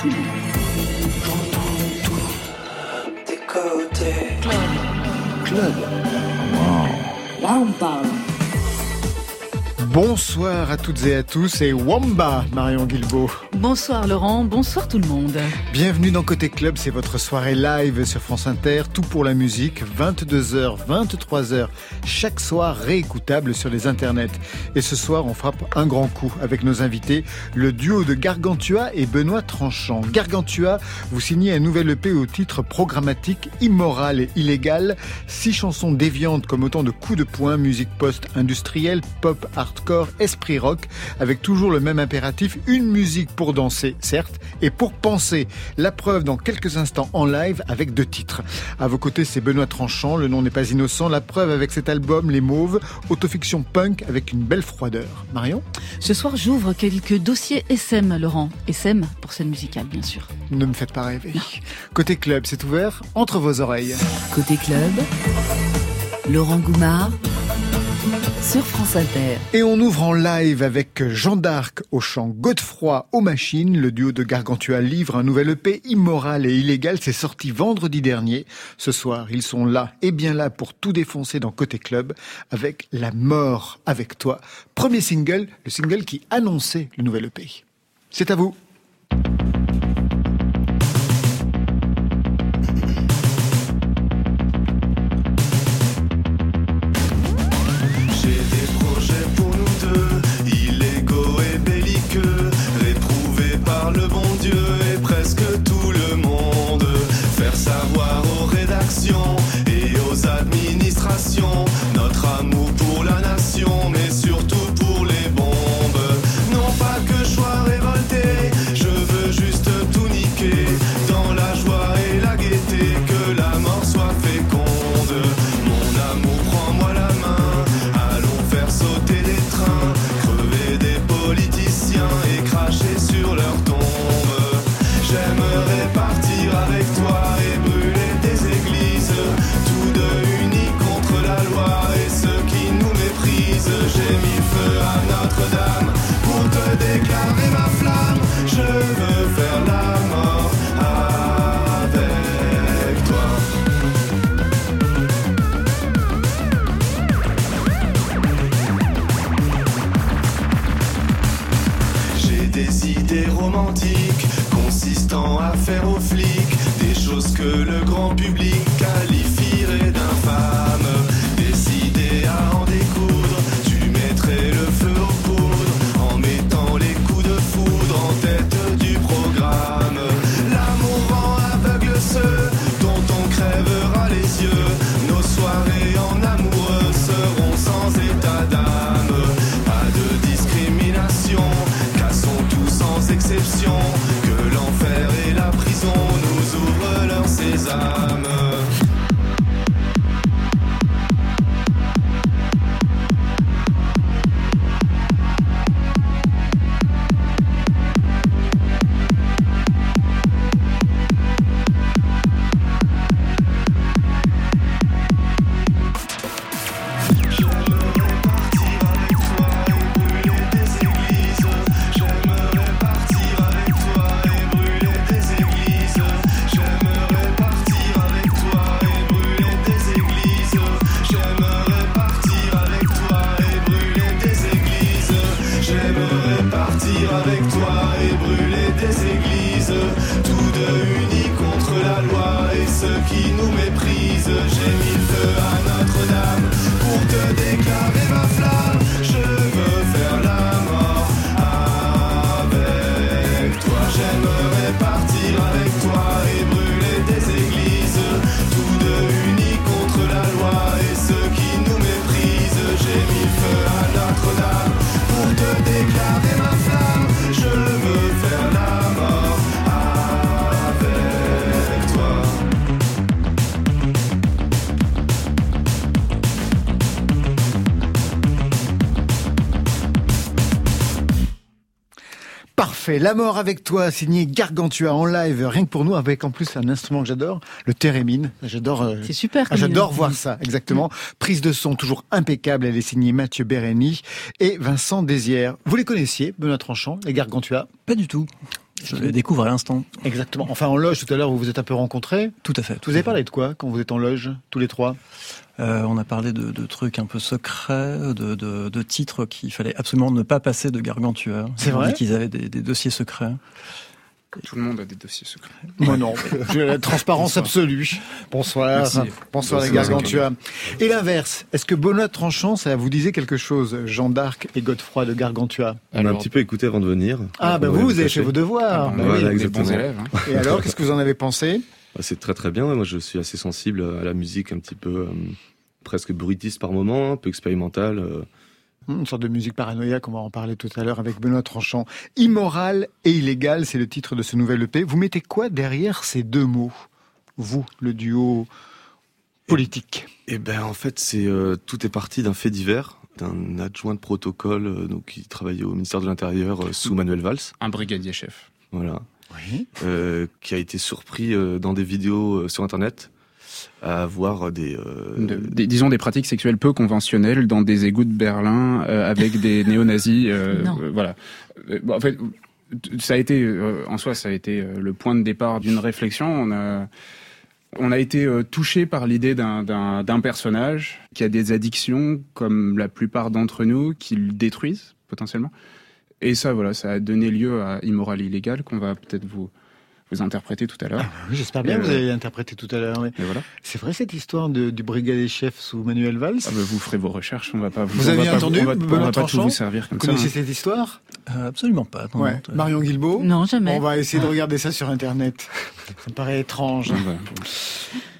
tout le monde. J'entends tout des côtés. Club. Club. Là, on parle. Bonsoir à toutes et à tous et Wamba, Marion Guilbeault. Bonsoir Laurent, bonsoir tout le monde. Bienvenue dans Côté Club, c'est votre soirée live sur France Inter, tout pour la musique, 22h, 23h, chaque soir réécoutable sur les internets. Et ce soir, on frappe un grand coup avec nos invités, le duo de Gargantua et Benoît Tranchant. Gargantua, vous signez un nouvel EP au titre programmatique, immoral et illégal, six chansons déviantes comme autant de coups de poing, musique post-industrielle, pop, hardcore, esprit rock, avec toujours le même impératif, une musique pour danser, certes, et pour penser. La preuve dans quelques instants en live avec deux titres. À vos côtés, c'est Benoît Tranchant, le nom n'est pas innocent. La preuve avec cet album, Les Mauves, autofiction punk avec une belle froideur. Marion? Ce soir, j'ouvre quelques dossiers SM, Laurent. SM pour scène musicale, bien sûr. Ne me faites pas rêver. Côté club, c'est ouvert entre vos oreilles. Côté club, Laurent Goumard sur France Inter. Et on ouvre en live avec Jean d'Arc au chant, Godefroy aux machines. Le duo de Gargantua livre un nouvel EP immoral et illégal. C'est sorti vendredi dernier. Ce soir, ils sont là et bien là pour tout défoncer dans Côté Club avec La mort avec toi. Premier single, le single qui annonçait le nouvel EP. C'est à vous. Parfait. La mort avec toi, signé Gargantua en live, rien que pour nous, avec en plus un instrument que j'adore, le thérémine. J'adore. euh, C'est super. ah, J'adore voir ça, exactement. Prise de son toujours impeccable. Elle est signée Mathieu Bérény et Vincent Désière. Vous les connaissiez, Benoît Tranchant, les Gargantua? Pas du tout. Je les découvre à l'instant. Exactement. Enfin, en loge, tout à l'heure, vous vous êtes un peu rencontrés. Tout à fait. Vous avez parlé de quoi quand vous êtes en loge, tous les trois? Euh, On a parlé de, de, trucs un peu secrets, de, de, de titres qu'il fallait absolument ne pas passer de Gargantua. C'est vrai qu'ils avaient des, des dossiers secrets. Tout le monde a des dossiers secrets. Moi non. la transparence absolue. Bonsoir. Merci. Bonsoir les Gargantua. Et l'inverse, est-ce que Benoît Tranchant, ça vous disait quelque chose Jeanne d'Arc et Godefroy de Gargantua? On a un petit peu écouté avant de venir. Ah bah vous, vous avez fait vos devoirs. Ah, bah, Voilà, oui, des exactement. bons élèves. hein. Et alors, qu'est-ce que vous en avez pensé? Bah, C'est très très bien. Moi, je suis assez sensible à la musique un petit peu euh, presque bruitiste par moment, un peu expérimentale. euh. Une sorte de musique paranoïaque, on va en parler tout à l'heure avec Benoît Tranchant. Immoral et illégal, c'est le titre de ce nouvel EP. Vous mettez quoi derrière ces deux mots Vous, le duo politique? Et ben en fait, c'est euh, tout est parti d'un fait divers d'un adjoint de protocole euh, donc qui travaillait au ministère de l'Intérieur euh, sous Manuel Valls. Un brigadier chef. Voilà. Oui. euh, qui a été surpris euh, dans des vidéos euh, sur internet à voir des, euh, De- des- disons des pratiques sexuelles peu conventionnelles dans des égouts de Berlin euh, avec des néo-nazis. euh, Non. euh, voilà. Euh, bon, en fait, ça a été, euh, en soi, ça a été euh, le point de départ d'une réflexion. On a, on a été euh, touché par l'idée d'un- d'un d'un personnage qui a des addictions, comme la plupart d'entre nous, qui le détruisent potentiellement. Et ça, voilà, ça a donné lieu à Immoral Illégal qu'on va peut-être vous vous interpréter tout à l'heure. Oui, J'espère bien que vous allez l'interpréter tout à l'heure. oui. Voilà. C'est vrai cette histoire de- du brigadier chef sous Manuel Valls Ah bah, vous ferez vos recherches, on va pas Vous on va avez pas- entendu, on va, on Benoît va pas tout Tranchant vous servir Vous comme ça. connaissez hein. cette histoire Euh, absolument pas. non, Ouais. non, t- Marion Guilbeault Non, jamais. On va essayer de regarder ça sur Internet. Ça me paraît étrange. On va-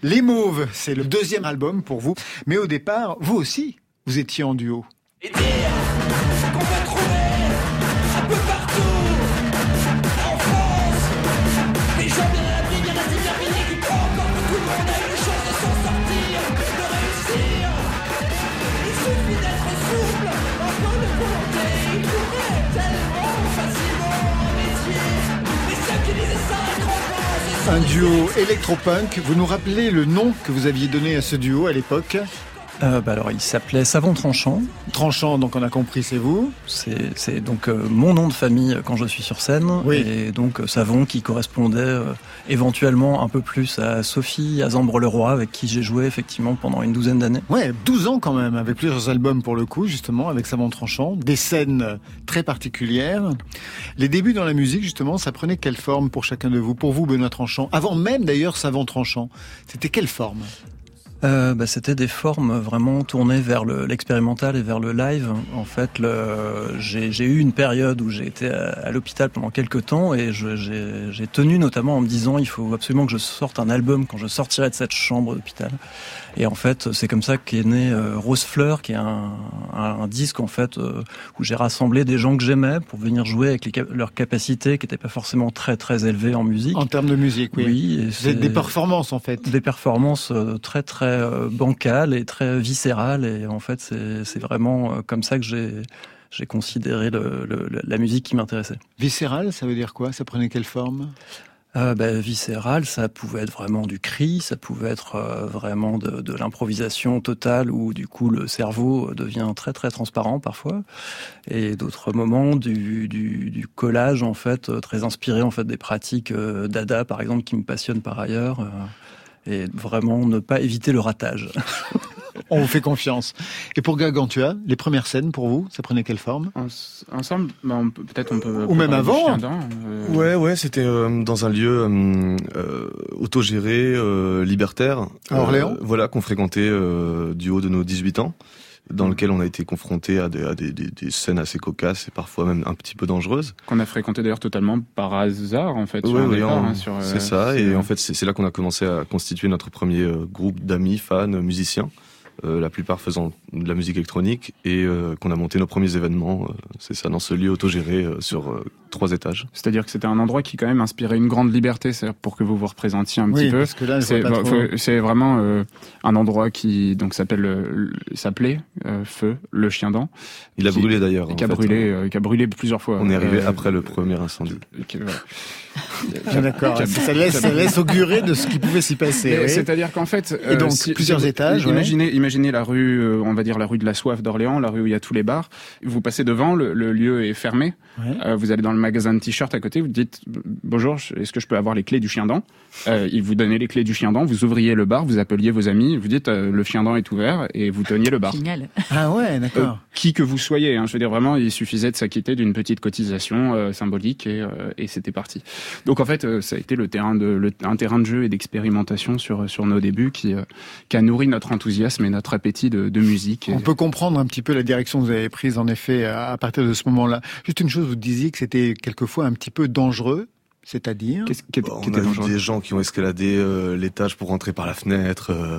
Les Mauves, c'est le deuxième album pour vous. Mais au départ, vous aussi, vous étiez en duo. Et dire Un duo électropunk. Vous nous rappelez le nom que vous aviez donné à ce duo à l'époque? Euh, bah alors, il s'appelait Savon Tranchant. Tranchant, donc on a compris, c'est vous. C'est donc euh, mon nom de famille quand je suis sur scène. Oui. Et donc euh, Savon qui correspondait euh, éventuellement un peu plus à Sophie, à Zambre-le-Roi, avec qui j'ai joué effectivement pendant une douzaine d'années. Ouais, 12 ans quand même, avec plusieurs albums pour le coup, justement, avec Savant Tranchant, des scènes très particulières. Les débuts dans la musique, justement, ça prenait quelle forme pour chacun de vous? Pour vous, Benoît Tranchant, avant même d'ailleurs Savant Tranchant, c'était quelle forme? Euh, bah, C'était des formes vraiment tournées vers le- l'expérimental et vers le live. En fait, j'ai eu une période où j'ai été à, l'hôpital pendant quelques temps et j'ai tenu notamment en me disant il faut absolument que je sorte un album quand je sortirai de cette chambre d'hôpital. Et en fait, c'est comme ça qu'est né euh, Rose Fleur, qui est un, un, un disque en fait euh, où j'ai rassemblé des gens que j'aimais pour venir jouer avec les leurs capacités qui n'étaient pas forcément très très élevées en musique. En termes de musique, oui. Oui, C'est des performances en fait. des performances euh, très très bancales et très viscérales et en fait c'est vraiment comme ça que j'ai j'ai considéré le, le- le- la musique qui m'intéressait. Viscéral, ça veut dire quoi? Ça prenait quelle forme? Euh, bah, viscéral, ça pouvait être vraiment du cri, ça pouvait être euh, vraiment de, de l'improvisation totale où du coup le cerveau devient très très transparent parfois, et d'autres moments du, du, du collage en fait euh, très inspiré en fait des pratiques euh, dada par exemple qui me passionnent par ailleurs, euh, et vraiment ne pas éviter le ratage. On vous fait confiance. Et pour Gargantua, les premières scènes pour vous, ça prenait quelle forme? Ens- Ensemble, bah, peut-être on peut. Ou même avant. euh, Ouais, ouais, c'était euh, dans un lieu euh, euh, autogéré, euh, libertaire. À Orléans Euh, Voilà, qu'on fréquentait euh, du haut de nos 18 ans, dans lequel on a été confronté à, des, à des, des- des scènes assez cocasses et parfois même un petit peu dangereuses. Qu'on a fréquenté d'ailleurs totalement par hasard en fait. sur Ouais, un ouais, départ, on- hein, sur, euh, c'est ça. Et en fait, c'est c'est là qu'on a commencé à constituer notre premier euh, groupe d'amis, fans, musiciens. Euh, la plupart faisant de la musique électronique et euh, qu'on a monté nos premiers événements, euh, c'est ça, dans ce lieu autogéré euh, sur euh, trois étages. C'est-à-dire que c'était un endroit qui quand même inspirait une grande liberté, pour que vous vous représentiez un Oui, petit peu. parce que là, C'est bon, trop. vraiment euh, un endroit qui donc s'appelle euh, s'appelait euh, Feu le chien dent Il a Qui- brûlé d'ailleurs. qui a brûlé hein. euh, qui a brûlé plusieurs fois. On est arrivé Euh, après le premier incendie. qui- voilà. Ah, D'accord, ça laisse, ça laisse augurer de ce qui pouvait s'y passer. Oui. C'est-à-dire qu'en fait, Et donc, si- plusieurs étages, ouais. Imaginez, imaginez la rue, euh, on va dire la rue de la soif d'Orléans, la rue où il y a tous les bars. Vous passez devant, le, le lieu est fermé. Ouais. Euh, vous allez dans le magasin de t-shirts à côté, vous dites bonjour, est-ce que je peux avoir les clés du chien dent euh, Il vous donnait les clés du chien dent, vous ouvriez le bar, vous appeliez vos amis, vous dites euh, le chien dent est ouvert et vous teniez le bar. Génial. Ah ouais, Euh, d'accord. qui que vous soyez, hein, je veux dire vraiment, il suffisait de s'acquitter d'une petite cotisation euh, symbolique et, euh, et c'était parti. Donc en fait, euh, ça a été le terrain de, le, un terrain de jeu et d'expérimentation sur sur nos débuts qui euh, qui a nourri notre enthousiasme et notre appétit de, de musique. On peut comprendre un petit peu la direction que vous avez prise, en effet, à à partir de ce moment-là. Juste une chose, vous disiez que c'était quelquefois un petit peu dangereux, c'est-à-dire Qu'est-ce qui, Bon, qui on était a vu dangereux des gens qui ont escaladé euh, l'étage pour rentrer par la fenêtre. euh,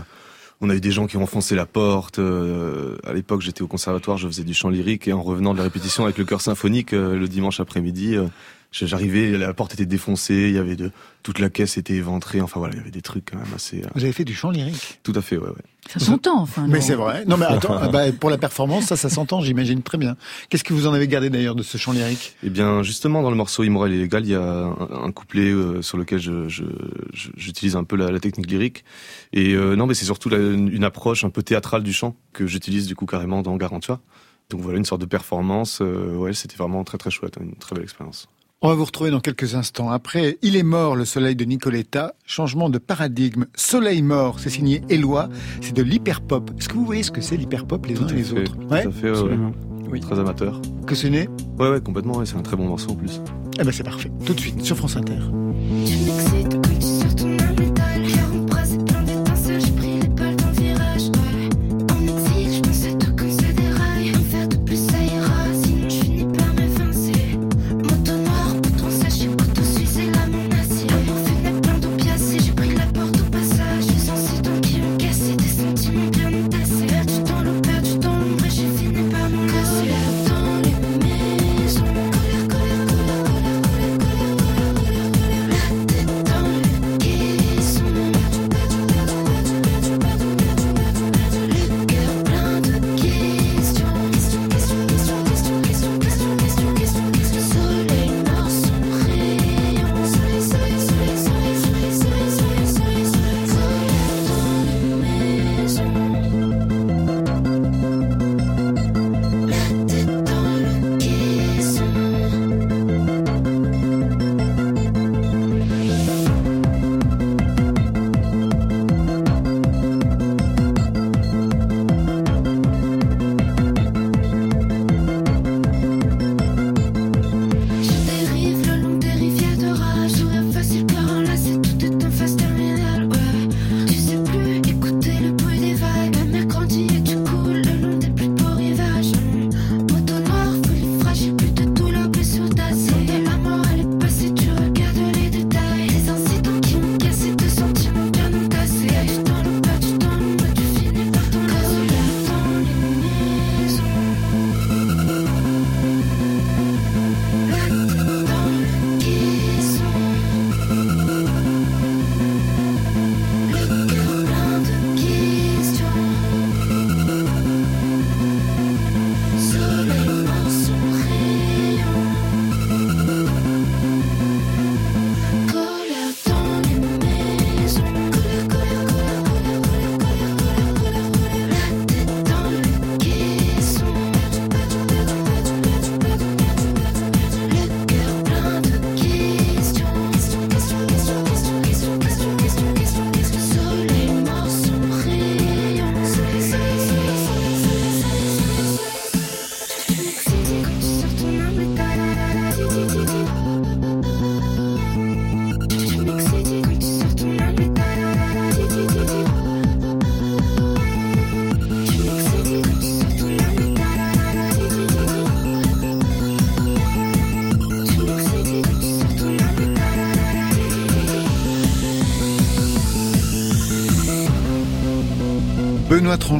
on a eu des gens qui ont enfoncé la porte. euh, à l'époque, j'étais au conservatoire, je faisais du chant lyrique et en revenant de la répétition avec le chœur symphonique euh, le dimanche après-midi, euh, j'arrivais, la porte était défoncée, il y avait de toute la caisse était éventrée. Enfin voilà, il y avait des trucs quand même assez. euh, vous avez fait du chant lyrique. tout à fait, ouais, ouais. Ça s'entend, enfin. Mais c'est vrai. Non mais attends, ah bah, pour la performance, ça, ça s'entend, j'imagine très bien. Qu'est-ce que vous en avez gardé d'ailleurs de ce chant lyrique? Eh bien, justement, dans le morceau Immoral et légal, il y a un, un couplet euh, sur lequel je, je- je- j'utilise un peu la, la technique lyrique. Et euh, non, mais c'est surtout la- une approche un peu théâtrale du chant que j'utilise du coup carrément dans Garantua. Donc voilà, une sorte de performance. euh, ouais, c'était vraiment très très chouette, une très belle expérience. On va vous retrouver dans quelques instants. Après, Il est mort, le soleil de Nicoletta. Changement de paradigme. Soleil mort, c'est signé Éloi. C'est de l'hyperpop. Est-ce que vous voyez ce que c'est l'hyperpop les uns Tout et les fait, autres Tout Ouais. à fait. Absolument. Très amateur. Que ce n'est Ouais, ouais, complètement. Ouais, c'est un très bon morceau en plus. Eh ben c'est parfait. Tout de suite sur France Inter.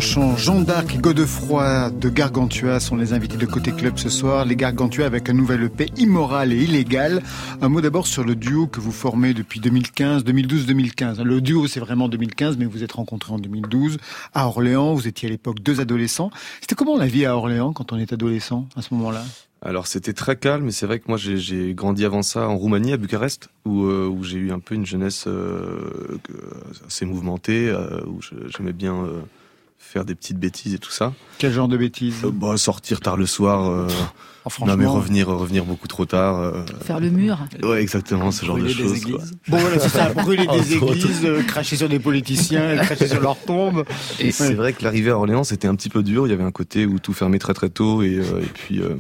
Jean d'Arc et Godefroy de Gargantua sont les invités de Côté Club ce soir. Les Gargantua avec un nouvel EP immoral et illégal. Un mot d'abord sur le duo que vous formez depuis 2015, 2012-2015. Le duo c'est vraiment 2015 mais vous êtes rencontrés en 2012 à Orléans. Vous étiez à l'époque deux adolescents. C'était comment la vie à Orléans quand on est adolescent à ce moment-là? Alors c'était très calme, mais c'est vrai que moi j'ai- grandi avant ça en Roumanie, à Bucarest, où, euh, où j'ai eu un peu une jeunesse euh, assez mouvementée, euh, où j'aimais bien faire des petites bêtises et tout ça. Quel genre de bêtises? Euh, bah, sortir tard le soir, euh, Oh, non mais revenir, revenir beaucoup trop tard. euh, Faire le mur. ouais, exactement, ce genre de Brûler choses. Bon voilà, c'est ça, brûler des églises, euh, cracher sur des politiciens, cracher sur leurs tombes. Et c'est vrai que l'arrivée à Orléans, c'était un petit peu dur. Il y avait un côté où tout fermait très très tôt. Et, euh, et puis, euh,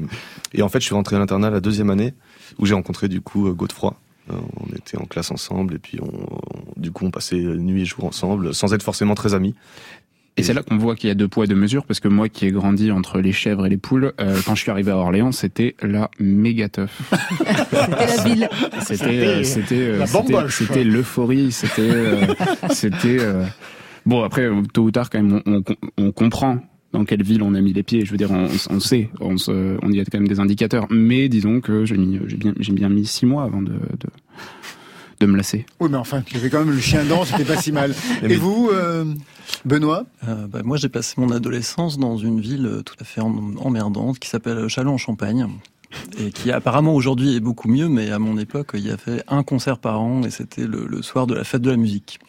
et en fait, je suis rentré à l'internat la deuxième année, où j'ai rencontré du coup Godefroy. On était en classe ensemble, et puis on, on- du coup, on passait nuit et jour ensemble, sans être forcément très amis. Et c'est là qu'on voit qu'il y a deux poids deux mesures, parce que moi qui ai grandi entre les chèvres et les poules, euh, quand je suis arrivé à Orléans, c'était la méga teuf. C'était la ville. C'était, euh, c'était, euh, la c'était, l'euphorie, c'était, euh, c'était. euh, Bon après, tôt ou tard quand même, on, on, on comprend dans quelle ville on a mis les pieds. Je veux dire, on, on sait, on, se, on y a quand même des indicateurs. Mais disons que j'ai bien, mis six mois avant de, de, de me lasser. Oui, mais enfin, il y avait quand même le chien dent, c'était pas si mal. Et vous, euh, Benoît Euh, bah, moi, j'ai passé mon adolescence dans une ville euh, tout à fait em- emmerdante qui s'appelle Châlons-en-Champagne. Et qui apparemment aujourd'hui est beaucoup mieux, mais à mon époque, il y avait un concert par an et c'était le, le soir de la fête de la musique.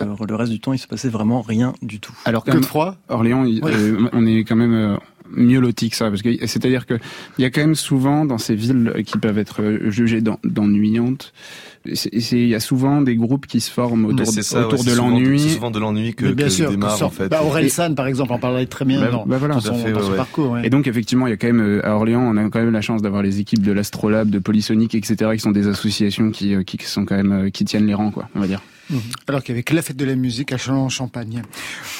Le, le reste du temps, il se passait vraiment rien du tout. Alors quand Que froid Orléans, il- Ouais. euh, on est quand même euh, mieux loti que ça, parce que c'est-à-dire que il y a quand même souvent dans ces villes qui peuvent être jugées d'en- d'ennuyantes, il y a souvent des groupes qui se forment autour, de- c'est ça, autour ouais, de c'est souvent- C'est l'ennui. souvent de l'ennui que, bien que sûr, démarre que sort- en fait. Bah, Aurel San, par exemple, en parlerait très bien Bah, dans, bah voilà. dans son, fait, dans ouais, son ouais. parcours. ouais. Et donc effectivement, il y a quand même euh, à Orléans, on a quand même la chance d'avoir les équipes de l'Astrolabe, de Polysonic, etc., qui sont des associations qui, euh, qui sont quand même euh, qui tiennent les rangs, quoi, on va dire. Alors qu'il y avait que la fête de la musique à Châlons-en-Champagne.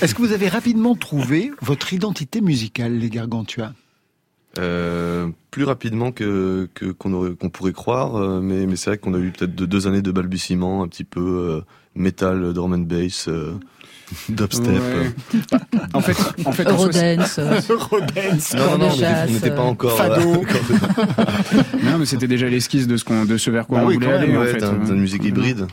Est-ce que vous avez rapidement trouvé votre identité musicale, les Gargantua? Euh, plus rapidement que qu'on pourrait croire, euh, mais c'est vrai qu'on a eu peut-être de- deux années de balbutiement, un petit peu euh, metal, drum and bass, dubstep. Ouais. en fait, en fait, Eurodance. euh, Eurodance, Non, non, n'était pas euh, encore. Fado. non, mais c'était déjà l'esquisse de ce qu'on, de ce vers quoi Bah on oui, voulait quand même, aller. en fait. d'une musique hybride.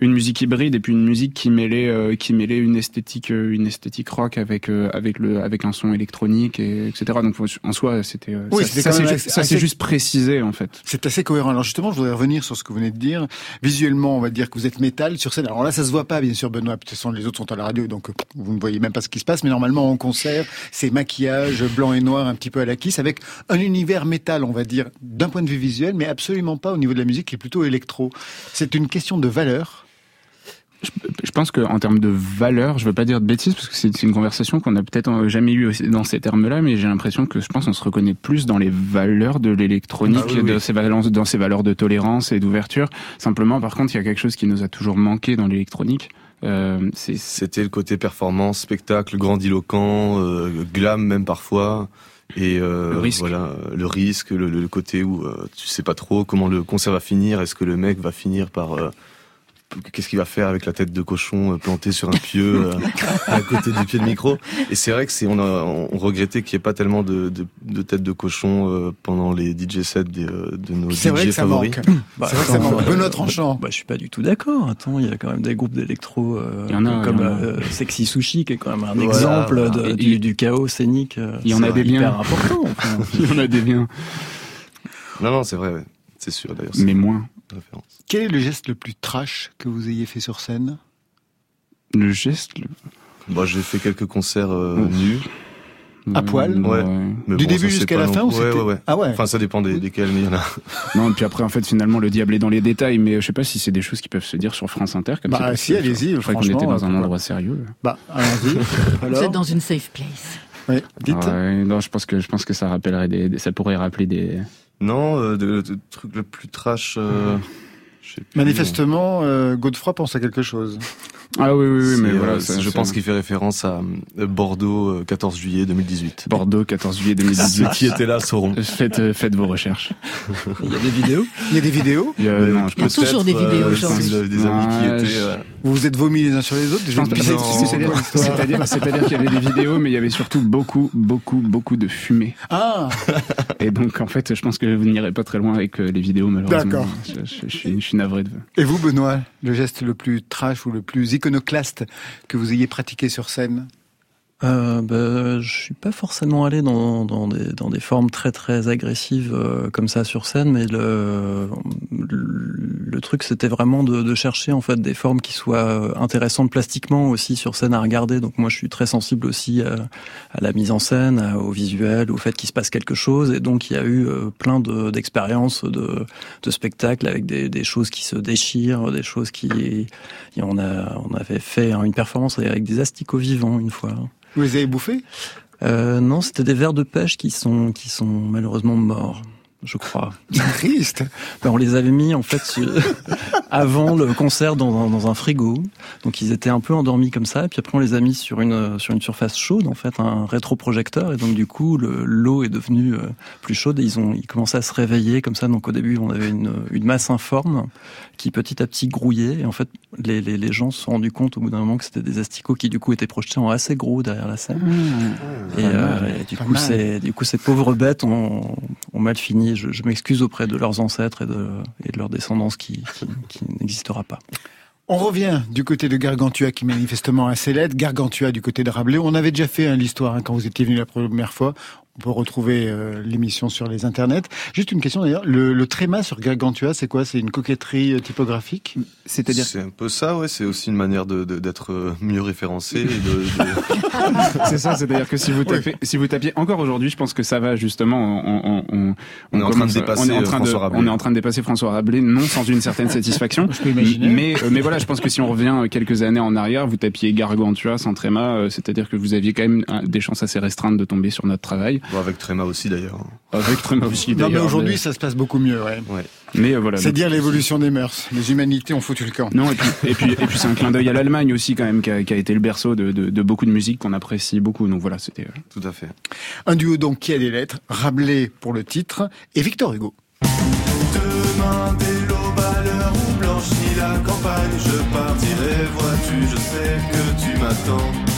une musique hybride et puis une musique qui mêlait euh, qui mêlait une esthétique euh, une esthétique rock avec euh, avec le avec un son électronique et etc donc en soi c'était euh, Oui, ça, c'était ça quand c'est juste, assez- juste précisé en fait C'est assez cohérent. Alors justement, je voudrais revenir sur ce que vous venez de dire. Visuellement, on va dire que vous êtes métal sur scène. Alors là, ça se voit pas, bien sûr, Benoît. De toute façon, les autres sont à la radio, donc euh, vous ne voyez même pas ce qui se passe. Mais normalement, en concert, c'est maquillage blanc et noir, un petit peu à la kiss, avec un univers métal, on va dire, d'un point de vue visuel, mais absolument pas au niveau de la musique, qui est plutôt électro. C'est une question de valeur. je pense que en termes de valeur je veux pas dire de bêtises parce que c'est une conversation qu'on a peut-être euh, jamais eu aussi dans ces termes là mais j'ai l'impression que je pense on se reconnaît plus dans les valeurs de l'électronique Ah oui, oui. dans ses valeurs dans ses valeurs de tolérance et d'ouverture simplement par contre il y a quelque chose qui nous a toujours manqué dans l'électronique euh, C'était le côté performance, spectacle, grandiloquent, euh, glam même parfois. Et euh, Le risque. voilà, le risque, le, le côté où euh, tu sais pas trop comment le concert va finir. Est-ce que le mec va finir par euh, qu'est-ce qu'il va faire avec la tête de cochon euh, plantée sur un pieu euh, à côté du pied de micro Et c'est vrai que c'est on a on regrettait qu'il n'y ait pas tellement de, de, de tête de cochon euh, pendant les DJ sets euh, de nos C'est vrai DJ que ça favoris. manque. Bah, C'est vrai que ça manque. Benoît Tranchant. Bah, je suis pas du tout d'accord. Attends, il y a quand même des groupes d'électro euh, Il y en a, comme il y en a. euh, Sexy Sushi, qui est quand même un Voilà. exemple de- Et- du, du chaos scénique. Il y en a c'est des biens. important. enfin. il y en a des biens Non non, c'est vrai, ouais. c'est sûr d'ailleurs. c'est mais moins référence. Quel est le geste le plus trash que vous ayez fait sur scène? Le geste le- Bon, j'ai fait quelques concerts euh, nus. À poil Ouais. Mais Du bon, début jusqu'à la fin ou ouais, ouais, ouais. Ah ouais. Enfin, ça dépend des, desquels, mais il y en a. Non, et puis après, en fait, finalement, le diable est dans les détails, mais je sais pas si c'est des choses qui peuvent se dire sur France Inter, comme Bah, si, allez-y, Je croyais qu'on était franchement, dans un pourquoi endroit sérieux. Bah, allons-y. Vous êtes dans une safe place. Ouais, dites. Ouais, non, je pense que, je pense que ça rappellerait des, ça pourrait rappeler des, Non, euh, de- de- truc le plus trash. euh. Manifestement, euh, Godefroy pense à quelque chose. Ah oui, oui, oui, mais euh, voilà. ça- je pense qu'il fait référence à euh, Bordeaux, euh, 14 juillet 2018. Bordeaux, 14 juillet 2018. Ceux qui étaient là sauront. Faites, euh, faites vos recherches. Il y a des vidéos? Il y a des vidéos? Il y a- Euh, non, je Il y a pense- toujours des vidéos euh, aujourd'hui. vous des amis qui Ouais, étaient. je- euh, Vous vous êtes vomis les uns sur les autres c'est-à-dire- qu'il y avait des vidéos, mais il y avait surtout beaucoup, beaucoup, beaucoup de fumée. Ah, Et donc, en fait, je pense que vous n'irez pas très loin avec euh, les vidéos, malheureusement. D'accord. Je, je- je suis, je suis navré de. et vous, Benoît, le geste le plus trash ou le plus iconoclaste que vous ayez pratiqué sur scène Euh, bah, je suis pas forcément allé dans, des, formes très très agressives euh, comme ça sur scène, mais le, truc, c'était vraiment de, chercher en fait des formes qui soient euh, intéressantes plastiquement aussi sur scène à regarder. Donc moi, je suis très sensible aussi à, la mise en scène, au visuel, au fait qu'il se passe quelque chose. Et donc il y a eu euh, plein d'expériences de, spectacles avec des, choses qui se déchirent, des choses qui. On avait fait une performance avec des asticots vivants une fois. Vous les avez bouffés? Euh, Non, c'était des vers de pêche qui sont qui sont malheureusement morts je crois. Triste. Ben, on les avait mis en fait avant le concert dans un, dans un, frigo, donc ils étaient un peu endormis comme ça. Et puis après on les a mis sur une sur une surface chaude, en fait, un rétroprojecteur, et donc du coup l'eau est devenue euh, plus chaude et ils ont ils commençaient à se réveiller comme ça. Donc au début on avait une, une masse informe qui petit à petit grouillait, et en fait les, les, les gens se sont rendus compte au bout d'un moment que c'était des asticots qui du coup étaient projetés en assez gros derrière la scène. Mmh. Et, euh, et, du coup c'est du coup ces pauvres bêtes ont, ont mal fini je, m'excuse auprès de leurs ancêtres et de, leur descendance qui, n'existera pas. On revient du côté de Gargantua qui manifestement a ses Gargantua du côté de Rabelais. On avait déjà fait hein, l'histoire hein, quand vous étiez venu la première fois. On peut retrouver euh, l'émission sur les internets. Juste une question d'ailleurs, le, le, tréma sur Gargantua, c'est quoi? C'est une coquetterie euh, typographique? C'est-à-dire C'est un peu ça, ouais. C'est aussi une manière de, de, d'être euh, mieux référencé. Et de, de... c'est ça, c'est-à-dire que si vous tapez, oui. si vous tapiez encore aujourd'hui, je pense que ça va justement. On, on, on, on est en train de dépasser on est en train François Rabelais. On est en train de dépasser François Rabelais, non sans une certaine satisfaction. je peux imaginer. Mais, mais voilà, je pense que si on revient quelques années en arrière, vous tapiez Gargantua sans tréma, c'est-à-dire que vous aviez quand même des chances assez restreintes de tomber sur notre travail. Bon, avec tréma aussi d'ailleurs. Avec Tréma aussi Non, mais d'ailleurs. aujourd'hui, ça se passe beaucoup mieux, ouais. Ouais. Mais euh, voilà. C'est dire l'évolution des mœurs. Les humanités ont foutu le camp. Non, et puis, et puis, et puis c'est un clin d'œil à l'Allemagne aussi, quand même, qui a, qui a été le berceau de, de, de beaucoup de musique qu'on apprécie beaucoup. Donc voilà, c'était. euh, Tout à fait. Un duo donc qui a des lettres, Rabelais pour le titre et Victor Hugo. Demain, dès l'aube à l'heure où blanchit la campagne, je partirai, vois-tu, je sais que tu m'attends.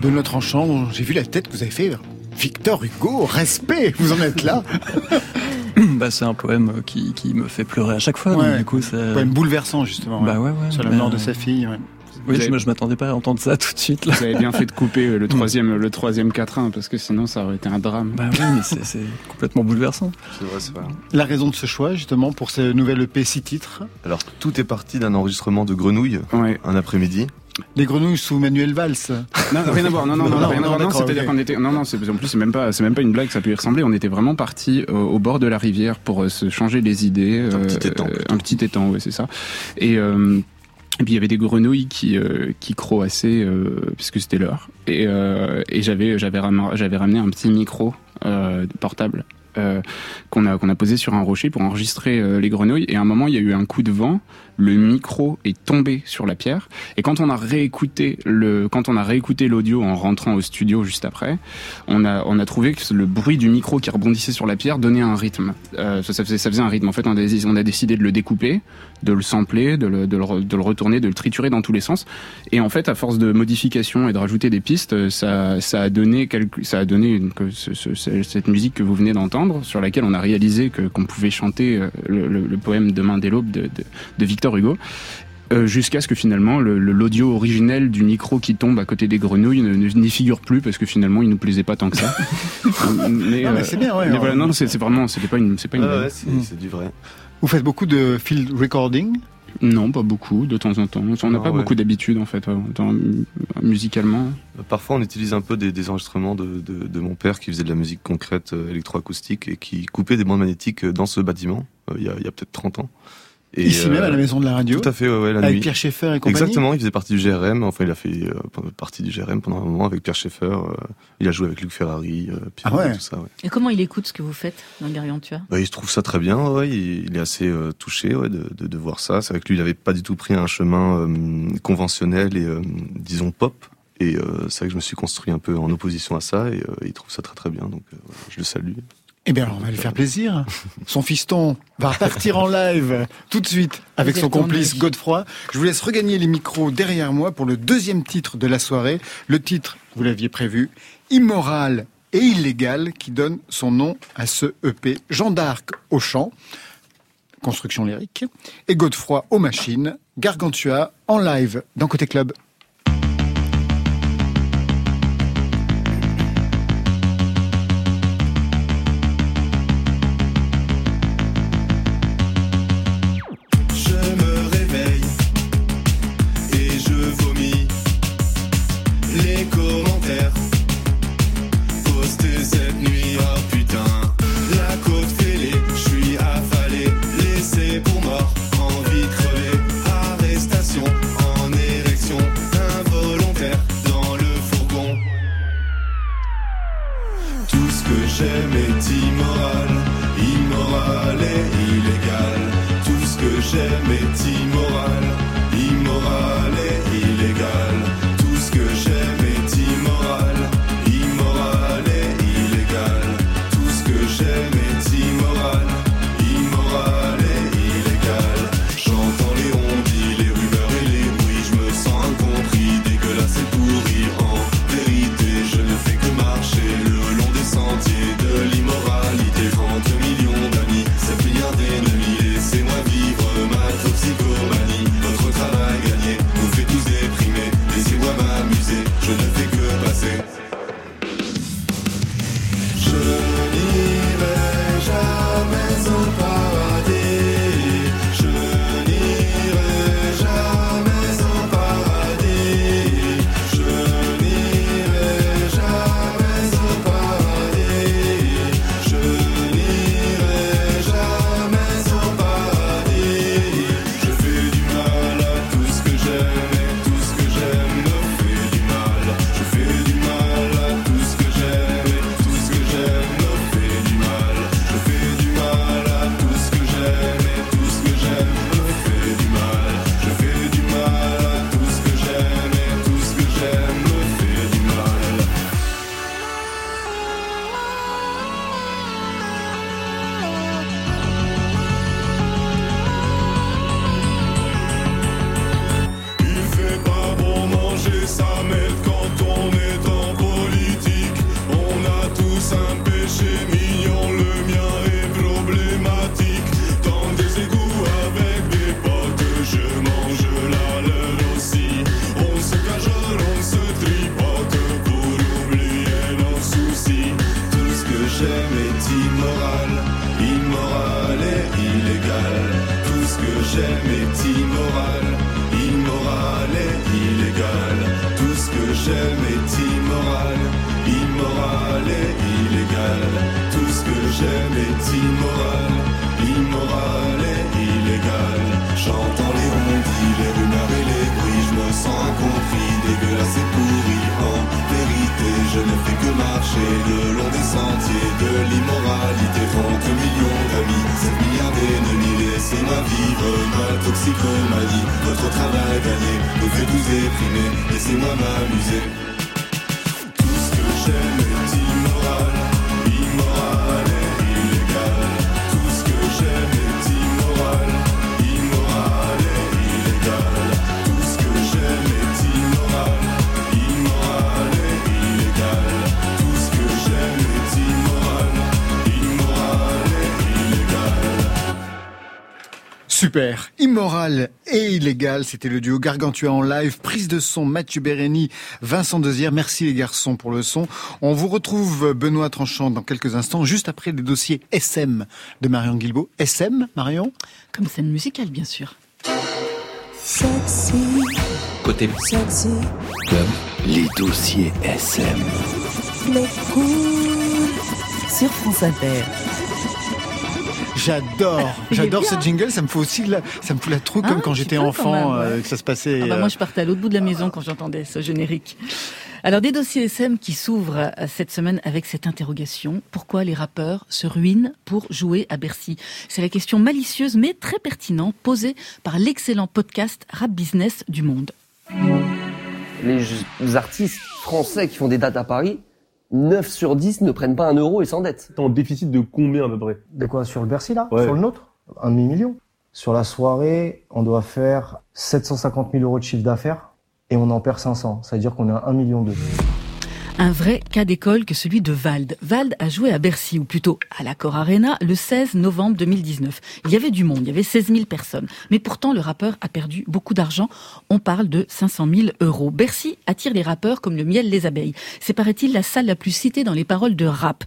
De notre enchant, j'ai vu la tête que vous avez fait. Victor Hugo, respect, vous en êtes là. bah, c'est un poème qui, qui me fait pleurer à chaque fois. Ouais. donc, du coup, c'est... Poème bouleversant justement. Bah ouais, ouais. Sur la mort de euh, sa fille. Ouais. Oui, avez- je m'attendais pas à entendre ça tout de suite. Là. Vous avez bien fait de couper euh, le troisième, le troisième quatrain, parce que sinon ça aurait été un drame. Bah oui, mais c'est, c'est complètement bouleversant. C'est vrai, c'est vrai. La raison de ce choix justement pour ce nouvel EP six titres. Alors, tout est parti d'un enregistrement de Grenouille, Ouais. un après-midi. Les grenouilles sous Manuel Valls. Non, rien à voir. Non, non, non, Non, rien à non, voir. Non, d'accord, c'est-à-dire ok. qu'on était. Non, non. C'est en plus c'est même pas, c'est même pas une blague. Ça peut y ressembler. On était vraiment parti au bord de la rivière pour euh, se changer les idées. Un euh, petit étang, euh, plutôt. un petit étang, ouais, c'est ça. Et euh, et puis il y avait des grenouilles qui euh, qui croassaient euh, puisque c'était l'heure. Et euh, et j'avais j'avais ramené j'avais ramené un petit micro euh, portable. euh, qu'on a qu'on a posé sur un rocher pour enregistrer euh, les grenouilles et à un moment il y a eu un coup de vent le micro est tombé sur la pierre. Et quand on a réécouté le quand on a réécouté l'audio en rentrant au studio juste après on a on a trouvé que le bruit du micro qui rebondissait sur la pierre donnait un rythme. Euh, ça, faisait ça faisait un rythme. En fait on a, on a décidé de le découper de le sampler de le, de le de le retourner de le triturer dans tous les sens. Et en fait à force de modifications et de rajouter des pistes euh, ça ça a donné ça a donné ce- ce- cette musique que vous venez d'entendre sur laquelle on a réalisé que qu'on pouvait chanter euh, le, le- le poème Demain dès l'aube de, de, de Victor Hugo euh, jusqu'à ce que finalement le- le- l'audio originel du micro qui tombe à côté des grenouilles n'y figure plus parce que finalement il nous plaisait pas tant que ça. mais, euh, c'est bien, ouais. mais voilà, non, c'est vraiment, c'était pas une, c'est pas une. Ah blague. ouais, c'est du vrai. Vous faites beaucoup de field recording? Non, pas beaucoup, de temps en temps. On n'a Non, pas ouais. beaucoup d'habitude en fait, euh, dans- musicalement. Parfois, on utilise un peu des, des enregistrements de, de, de mon père qui faisait de la musique concrète électroacoustique et qui coupait des bandes magnétiques dans ce bâtiment euh, il y a, il y a peut-être 30 ans. Et, Ici euh, même à la maison de la radio. Tout à fait, ouais, ouais, la avec nuit. Pierre Schaeffer et compagnie. Exactement, il faisait partie du GRM. Enfin, il a fait euh, partie du GRM pendant un moment avec Pierre Schaeffer. euh, il a joué avec Luc Ferrari, euh, Pierre, Ah ouais. tout ça. Ouais. Et comment il écoute ce que vous faites dans Gargantua Bah, il se trouve ça très bien. Ouais, il, il est assez euh, touché ouais, de, de, de voir ça. C'est vrai que lui, il n'avait pas du tout pris un chemin euh, conventionnel et euh, disons pop. Et euh, c'est vrai que je me suis construit un peu en opposition à ça, et euh, il trouve ça très très bien, donc euh, je le salue. Eh bien, alors, on va lui faire plaisir. Son fiston va partir en live tout de suite avec son complice Godefroy. Je vous laisse regagner les micros derrière moi pour le deuxième titre de la soirée. Le titre, vous l'aviez prévu, Immoral et illégal, qui donne son nom à ce EP. Jean d'Arc au chant, construction lyrique, et Godefroy aux machines, Gargantua en live dans Côté Club. Laissez-moi m'amuser. Tout ce que j'aime est immoral, immoral et illégal. Tout ce que j'aime est immoral, immoral et illégal. Tout ce que j'aime est immoral, immoral et illégal. Tout ce que j'aime est immoral, immoral et illégal. Super, immoral et illégal, c'était le duo Gargantua en live, prise de son Mathieu Bérény, Vincent Dezière, merci les garçons pour le son. On vous retrouve Benoît Tranchant dans quelques instants, juste après les dossiers SM de Marion Guilbault. SM, Marion? Comme scène musicale, bien sûr. Sexy, Côté sexy, club, les dossiers SM. les cool. Sur France Inter. J'adore, j'adore ce jingle, ça me fait aussi la, ça me fout la trouille comme Ah, quand un j'étais enfant, quand même, ouais. euh, que ça se passait. Ah bah, euh, moi, je partais à l'autre bout de la maison quand j'entendais ce générique. Alors, des dossiers SM qui s'ouvrent euh, cette semaine avec cette interrogation. Pourquoi les rappeurs se ruinent pour jouer à Bercy? C'est la question malicieuse mais très pertinente posée par l'excellent podcast Rap Business du Monde. Les artistes français qui font des dates à Paris, 9 sur 10 ne prennent pas un euro et s'endettent. T'es en déficit de combien à peu près? De quoi? Sur le Bercy là? Ouais. Sur le nôtre? Un demi-million. Sur la soirée, on doit faire 750 000 euros de chiffre d'affaires et on en perd 500. Ça veut dire qu'on est à 1 million d'euros. Un vrai cas d'école que celui de Vald. Vald a joué à Bercy, ou plutôt à l'Accor Arena, le 16 novembre 2019. Il y avait du monde, il y avait 16 000 personnes. Mais pourtant, le rappeur a perdu beaucoup d'argent. On parle de 500 000 euros. Bercy attire les rappeurs comme le miel les abeilles. C'est, paraît-il, la salle la plus citée dans les paroles de rap.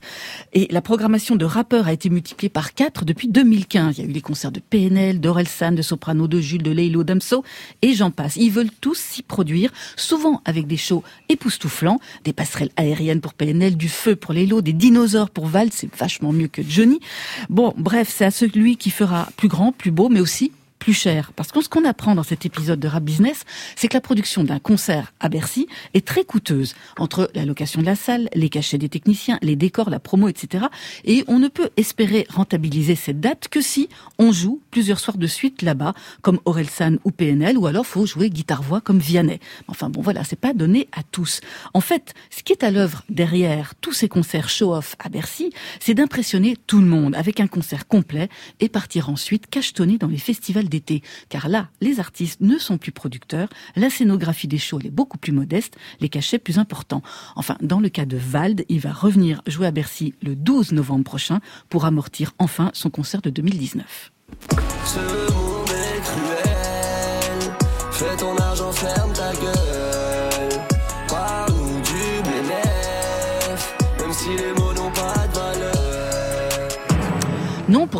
Et la programmation de rappeurs a été multipliée par 4 depuis 2015. Il y a eu les concerts de PNL, d'Orelsan, de Soprano, de Jules, de Leilo, Damso, et j'en passe. Ils veulent tous s'y produire, souvent avec des shows époustouflants, des passerelles aériennes pour PNL, du feu pour Leilo, des dinosaures pour Val, c'est vachement mieux que Johnny. Bon, bref, c'est à celui qui fera plus grand, plus beau, mais aussi plus cher. Parce que ce qu'on apprend dans cet épisode de Rap Business, c'est que la production d'un concert à Bercy est très coûteuse. Entre la location de la salle, les cachets des techniciens, les décors, la promo, etc. Et on ne peut espérer rentabiliser cette date que si on joue plusieurs soirs de suite là-bas, comme Orelsan ou PNL, ou alors faut jouer guitare-voix comme Vianney. Enfin bon, voilà, c'est pas donné à tous. En fait, ce qui est à l'œuvre derrière tous ces concerts show-off à Bercy, c'est d'impressionner tout le monde avec un concert complet et partir ensuite cachetonner dans les festivals Car là, les artistes ne sont plus producteurs, la scénographie des shows est beaucoup plus modeste, les cachets plus importants. Enfin, dans le cas de Vald, il va revenir jouer à Bercy le 12 novembre prochain pour amortir enfin son concert de 2019. Ce monde est cruel. Fais ton argent, ferme ta gueule.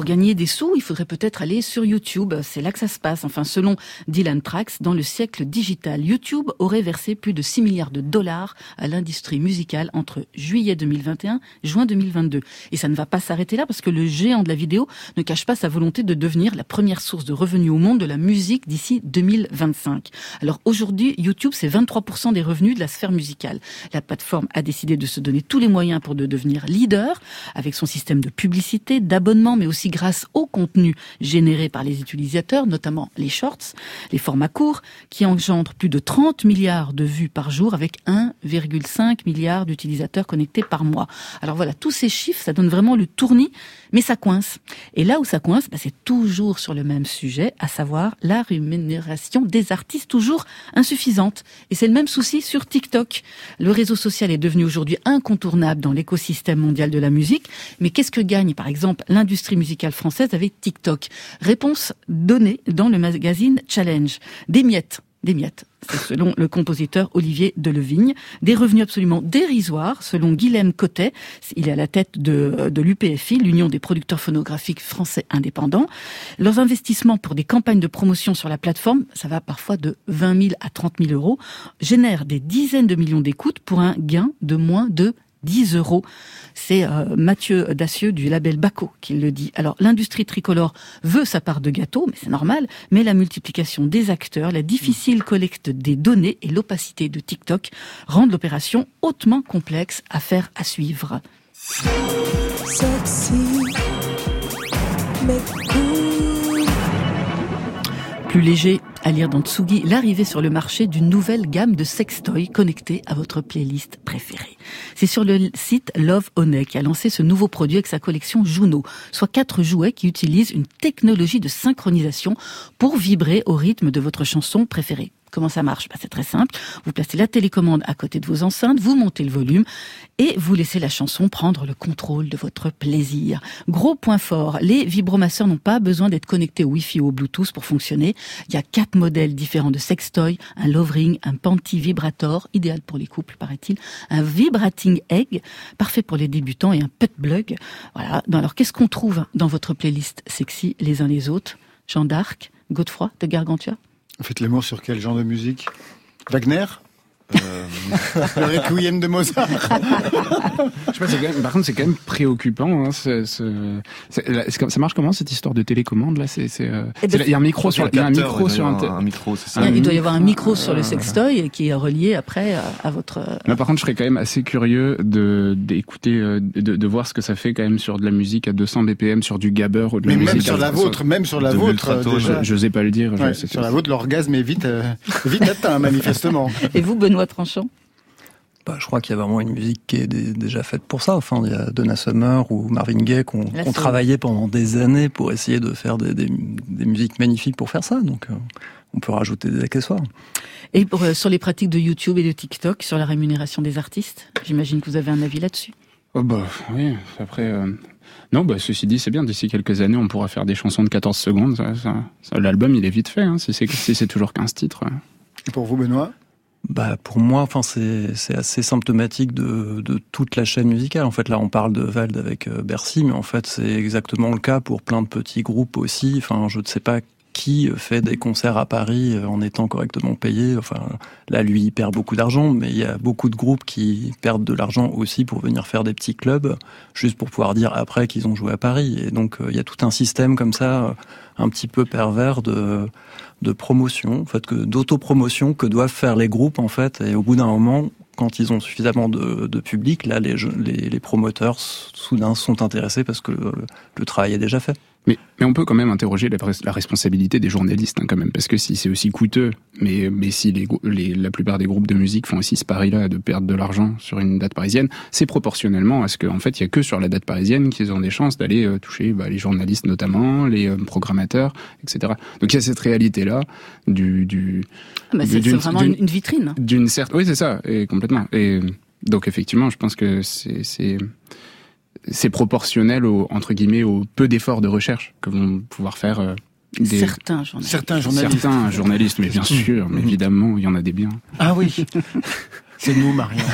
Pour gagner des sous, il faudrait peut-être aller sur YouTube. C'est là que ça se passe. Enfin, selon Dylan Trax, dans le siècle digital, YouTube aurait versé plus de 6 milliards de dollars à l'industrie musicale entre juillet 2021 et juin 2022. Et ça ne va pas s'arrêter là parce que le géant de la vidéo ne cache pas sa volonté de devenir la première source de revenus au monde de la musique d'ici 2025. Alors aujourd'hui, YouTube, c'est 23% des revenus de la sphère musicale. La plateforme a décidé de se donner tous les moyens pour de devenir leader avec son système de publicité, d'abonnement, mais aussi grâce au contenu généré par les utilisateurs, notamment les shorts, les formats courts, qui engendrent plus de 30 milliards de vues par jour avec 1,5 milliard d'utilisateurs connectés par mois. Alors voilà, tous ces chiffres, ça donne vraiment le tournis, mais ça coince. Et là où ça coince, bah, c'est toujours sur le même sujet, à savoir la rémunération des artistes toujours insuffisante. Et c'est le même souci sur TikTok. Le réseau social est devenu aujourd'hui incontournable dans l'écosystème mondial de la musique. Mais qu'est-ce que gagne, par exemple, l'industrie musicale française avec TikTok Réponse donnée dans le magazine Challenge. Des miettes. Des miettes. Selon le compositeur Olivier Delevigne. Des revenus absolument dérisoires, selon Guilhem Cotet. Il est à la tête de, de l'UPFI, l'Union des producteurs phonographiques français indépendants. Leurs investissements pour des campagnes de promotion sur la plateforme, ça va parfois de 20 000 à 30 000 euros, génèrent des dizaines de millions d'écoutes pour un gain de moins de 10 euros. C'est euh, Mathieu Dacieux du label Baco qui le dit. Alors l'industrie tricolore veut sa part de gâteau, mais c'est normal, mais la multiplication des acteurs, la difficile collecte des données et l'opacité de TikTok rendent l'opération hautement complexe à faire à suivre. Sexy, mais cool. Plus léger à lire dans Tsugi, l'arrivée sur le marché d'une nouvelle gamme de sextoys connectés à votre playlist préférée. C'est sur le site Love Honey qui a lancé ce nouveau produit avec sa collection Juno, soit quatre jouets qui utilisent une technologie de synchronisation pour vibrer au rythme de votre chanson préférée. Comment ça marche? Bah, C'est très simple. Vous placez la télécommande à côté de vos enceintes, vous montez le volume et vous laissez la chanson prendre le contrôle de votre plaisir. Gros point fort, les vibromasseurs n'ont pas besoin d'être connectés au Wi-Fi ou au Bluetooth pour fonctionner. Il y a quatre modèles différents de sextoy, un love ring, un panty vibrator, idéal pour les couples paraît-il, un vibrating egg, parfait pour les débutants et un pet plug. Voilà. Alors qu'est-ce qu'on trouve dans votre playlist sexy les uns les autres? Jean d'Arc, Godefroy de Gargantua? Faites l'amour sur quel genre de musique? Wagner? Le requiem de Mozart Je sais pas, c'est quand même, par contre, c'est quand même préoccupant. Hein, ce- ce- là, ça marche comment cette histoire de télécommande là? C'est, euh, Eh ben, il y a un micro sur, il y a un micro il sur doit y un. avoir té- un micro, c'est ça? Il doit y avoir un micro sur le Ah. sextoy qui est relié après euh, à votre. Là, par contre, je serais quand même assez curieux de d'écouter, euh, de, de voir ce que ça fait quand même sur de la musique à 200 BPM, sur du gabber ou de la Mais même musique sur à la 300. vôtre, même sur la vôtre, déjà. Je n'osais pas le dire. Ouais, sur la vôtre, l'orgasme est vite, euh, vite atteint, manifestement. Et vous, Benoît tranchant? Bah, je crois qu'il y a vraiment une musique qui est dé- déjà faite pour ça. Enfin, il y a Donna Summer ou Marvin Gaye ont soul. travaillé pendant des années pour essayer de faire des, des- des musiques magnifiques pour faire ça. Donc, euh, on peut rajouter des accessoires. Et pour, euh, sur les pratiques de YouTube et de TikTok, sur la rémunération des artistes, j'imagine que vous avez un avis là-dessus? Oh bah oui, après... euh, Non, bah ceci dit, c'est bien, d'ici quelques années, on pourra faire des chansons de 14 secondes. Ça, ça- ça- L'album, il est vite fait, hein, si c'est si c'est toujours 15 titres. Et pour vous, Benoît? Bah pour moi, enfin c'est assez symptomatique de, de toute la chaîne musicale. En fait, là, on parle de Vald avec euh, Bercy, mais en fait, c'est exactement le cas pour plein de petits groupes aussi. Enfin, je ne sais pas qui fait des concerts à Paris euh, en étant correctement payé. Enfin, là, lui, il perd beaucoup d'argent, mais il y a beaucoup de groupes qui perdent de l'argent aussi pour venir faire des petits clubs, juste pour pouvoir dire après qu'ils ont joué à Paris. Et donc, euh, il y a tout un système comme ça, euh, un petit peu pervers de de promotion, en fait, que d'autopromotion que doivent faire les groupes, en fait. Et au bout d'un moment, quand ils ont suffisamment de, public, là, les, promoteurs, soudain, sont intéressés parce que le travail est déjà fait. Mais, mais on peut quand même interroger la, la responsabilité des journalistes, hein, quand même, parce que si c'est aussi coûteux, mais, mais si les, les, la plupart des groupes de musique font aussi ce pari-là de perdre de l'argent sur une date parisienne, c'est proportionnellement à ce qu'en fait, il y a que sur la date parisienne qu'ils ont des chances d'aller euh, toucher bah, les journalistes notamment, les euh, programmateurs, etc. Donc il y a cette réalité-là du... du Ah, bah, c'est vraiment une vitrine. d'une certaine oui c'est ça et complètement et donc effectivement je pense que c'est c'est proportionnel au entre guillemets au peu d'efforts de recherche que vont pouvoir faire euh, des Certains journalistes. Certains journalistes. certains journalistes mais bien sûr mais évidemment il y en a des biens Ah oui. C'est nous, Marion.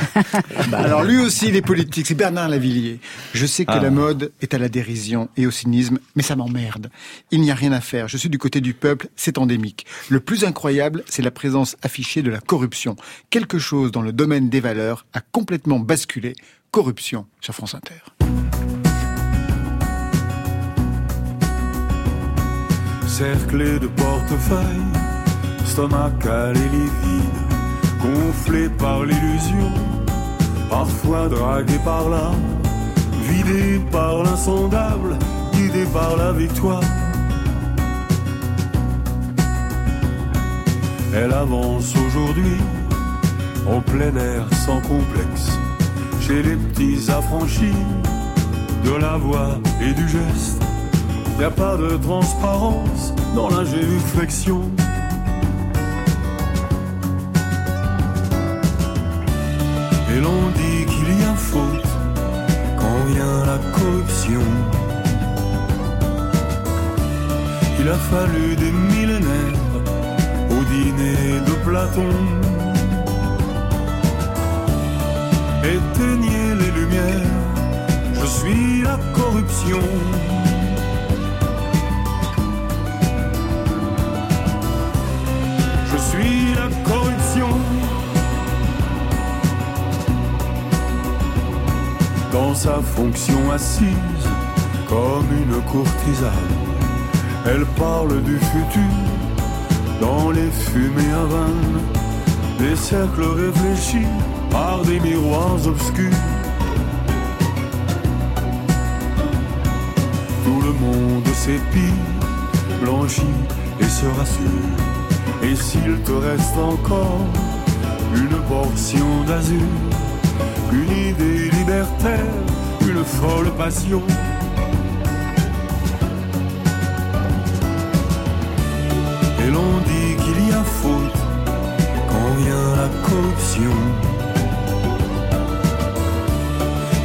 Alors lui aussi, il est politique. C'est Bernard Lavillier. Je sais que Ah. la mode est à la dérision et au cynisme, mais ça m'emmerde. Il n'y a rien à faire. Je suis du côté du peuple. C'est endémique. Le plus incroyable, c'est la présence affichée de la corruption. Quelque chose dans le domaine des valeurs a complètement basculé. Corruption sur France Inter. Cerclé de portefeuilles, stomacal et livide, gonflé par l'illusion, parfois dragué par l'âme, vidé par l'insondable, guidé par la victoire. Elle avance aujourd'hui, en plein air sans complexe, chez les petits affranchis, de la voix et du geste. Y a pas de transparence dans la génuflexion. Et l'on dit qu'il y a faute quand vient la corruption. Il a fallu des millénaires au dîner de Platon. Éteignez les lumières, je suis la corruption. Corruption. Dans sa fonction assise, comme une courtisane, elle parle du futur dans les fumées à vannes, des cercles réfléchis par des miroirs obscurs. Tout le monde s'épile, blanchit et se rassure. Et s'il te reste encore une portion d'azur, une idée libertaire, une folle passion. Et l'on dit qu'il y a faute quand vient la corruption.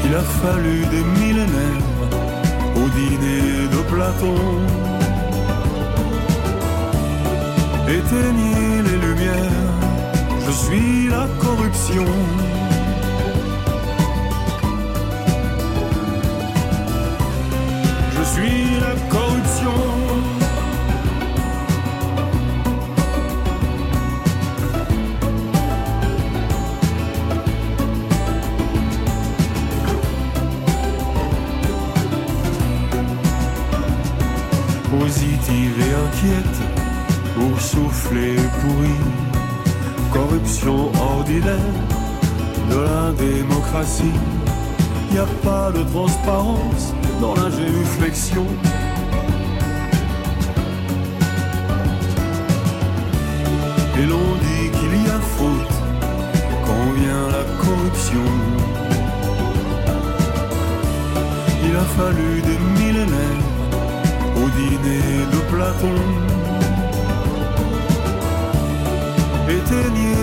Il a fallu des millénaires au dîner de Platon. Éteignez les lumières, je suis la corruption. Démocratie. Y a pas de transparence dans la génuflexion. Et l'on dit qu'il y a faute corruption. Il a fallu des millénaires au dîner de Platon. Éteignez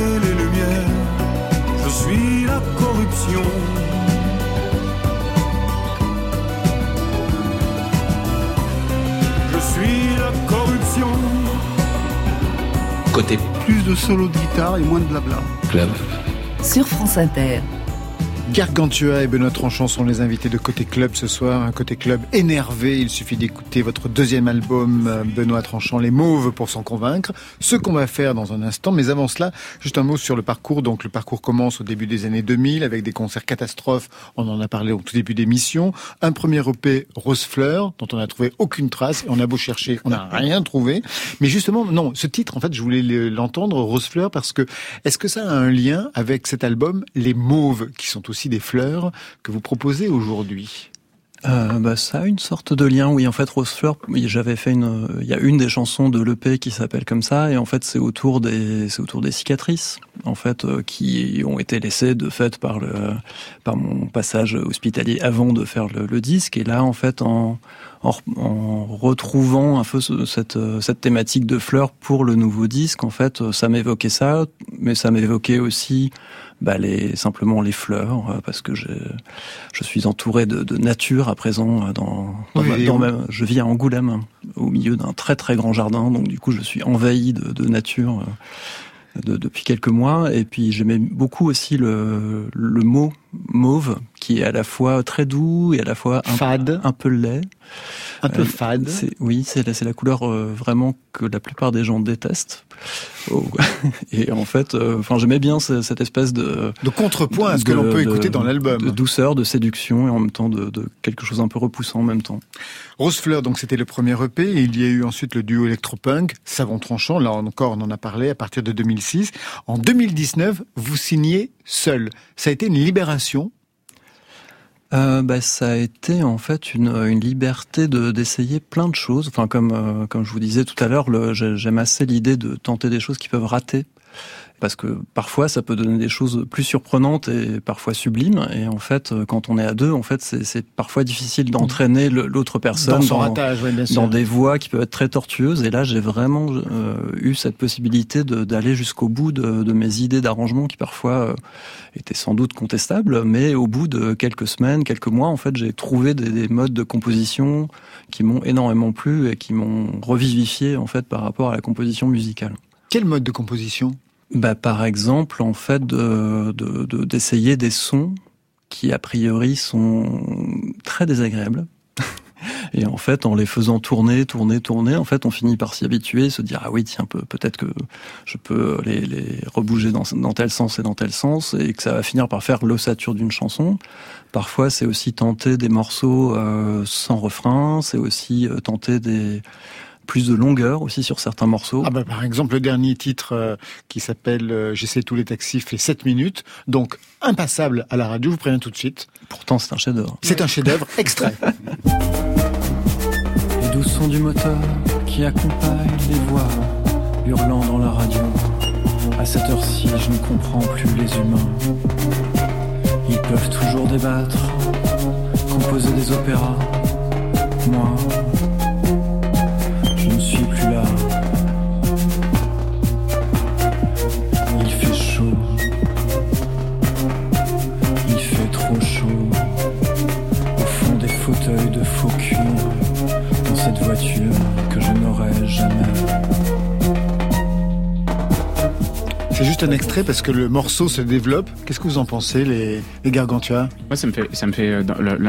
Je suis la corruption. Côté Plus de solo de guitare et moins de blabla. club. Sur France Inter. Gargantua et Benoît Tranchant sont les invités de Côté Club ce soir. Un Côté Club énervé. Il suffit d'écouter votre deuxième album, euh, Benoît Tranchant, Les Mauves, pour s'en convaincre. Ce qu'on va faire dans un instant. Mais avant cela, juste un mot sur le parcours. Donc, le parcours commence au début des années 2000 avec des concerts catastrophes. On en a parlé au tout début d'émission. Un premier EP, Rose Fleur, dont on n'a trouvé aucune trace. Et on a beau chercher, on n'a rien trouvé. Mais justement, non, ce titre, en fait, je voulais le- l'entendre, Rose Fleur, parce que est-ce que ça a un lien avec cet album, Les Mauves, qui sont aussi des fleurs que vous proposez aujourd'hui Euh, bah, ça a une sorte de lien, oui. En fait, Rose Fleur, oui, j'avais fait une, il y a une des chansons de l'EP qui s'appelle comme ça, et en fait, c'est autour des, c'est autour des cicatrices, en fait, euh, qui ont été laissées de fait par le, par mon passage hospitalier avant de faire le, disque. Et là, en fait, en, en, en retrouvant un peu ce- cette, euh, cette thématique de fleurs pour le nouveau disque, en fait, ça m'évoquait ça, mais ça m'évoquait aussi bah, les, simplement les fleurs, euh, parce que je, je suis entouré de, de nature à présent. euh, Dans, dans Oui, ma- et dans où ma- je vis à Angoulême, au milieu d'un très très grand jardin, donc du coup je suis envahi de, de nature. euh, de- depuis quelques mois et puis j'aimais beaucoup aussi le, le mot mauve qui est à la fois très doux et à la fois un, Fade. un peu laid Un peu Euh, fade. c'est- oui c'est la, c'est la couleur euh, vraiment que la plupart des gens détestent Oh. et en fait euh, enfin j'aimais bien ce- cette espèce de De contrepoint à ce que l'on peut de- écouter dans l'album. de douceur de séduction et en même temps de, de quelque chose un peu repoussant en même temps Rose Fleur, donc c'était le premier EP, et il y a eu ensuite le duo électropunk, Savon Tranchant, là encore on en a parlé à partir de 2006. En 2019, vous signez seul. Ça a été une libération. Euh, bah, ça a été en fait une, une liberté de d'essayer plein de choses. Enfin, comme euh, comme je vous disais tout à l'heure, j'aime assez l'idée de tenter des choses qui peuvent rater. Parce que parfois, ça peut donner des choses plus surprenantes et parfois sublimes. Et en fait, euh, quand on est à deux, en fait, c'est parfois difficile d'entraîner l'autre personne Dans son ratage, oui, bien sûr. dans des voies qui peuvent être très tortueuses. Et là, j'ai vraiment euh, eu cette possibilité d'aller jusqu'au bout de, de mes idées d'arrangement qui parfois euh, étaient sans doute contestables. Mais au bout de quelques semaines, quelques mois, en fait, j'ai trouvé des, des modes de composition qui m'ont énormément plu et qui m'ont revivifié en fait par rapport à la composition musicale. Quel mode de composition? Bah, par exemple, en fait, de de- de- d'essayer des sons qui a priori sont très désagréables. Et en fait, en les faisant tourner, tourner, tourner, en fait, on finit par s'y habituer, se dire ah oui tiens peut peut-être que je peux les, les rebouger dans, dans tel sens et dans tel sens, et que ça va finir par faire l'ossature d'une chanson. Parfois, c'est aussi tenter des morceaux euh, sans refrain, c'est aussi euh, tenter des plus de longueur aussi sur certains morceaux. Ah bah, par exemple, le dernier titre euh, qui s'appelle euh, J'essaie tous les taxis fait 7 minutes, donc impassable à la radio, je vous préviens tout de suite. Pourtant, c'est un chef-d'œuvre. C'est un chef-d'œuvre extrait. Les doux sons du moteur qui accompagnent les voix hurlant dans la radio. À cette heure-ci, je ne comprends plus les humains. Ils peuvent toujours débattre, composer des opéras. Moi, juste un extrait parce que le morceau se développe. Qu'est-ce que vous en pensez, les, les Gargantua? Moi, ça me fait, ça me fait, euh,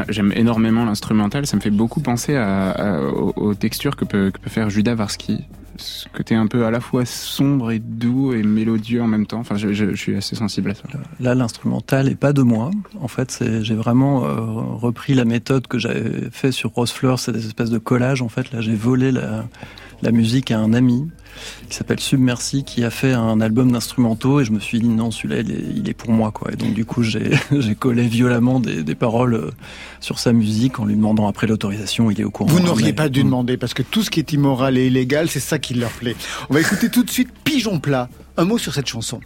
j'aime énormément l'instrumental. Ça me fait beaucoup penser à, à- aux, aux textures que peut, que peut faire Judas Varsky. Ce côté un peu à la fois sombre et doux et mélodieux en même temps. Enfin, je, je- je suis assez sensible à ça. Là, l'instrumental est pas de moi. En fait, c'est, j'ai vraiment euh, repris la méthode que j'avais fait sur Rose Fleur, cette espèce de collage. En fait, là, j'ai volé la, la musique à un ami qui s'appelle Submersi, qui a fait un album d'instrumentaux, et je me suis dit non, celui-là, il est, il est pour moi, quoi. Et donc, du coup, j'ai, j'ai collé violemment des, des paroles euh, sur sa musique en lui demandant après l'autorisation. Il est au courant. Vous n'auriez Mais- pas dû demander parce que tout ce qui est immoral et illégal, c'est ça qui leur plaît. On va écouter tout de suite Pigeon plat. Un mot sur cette chanson.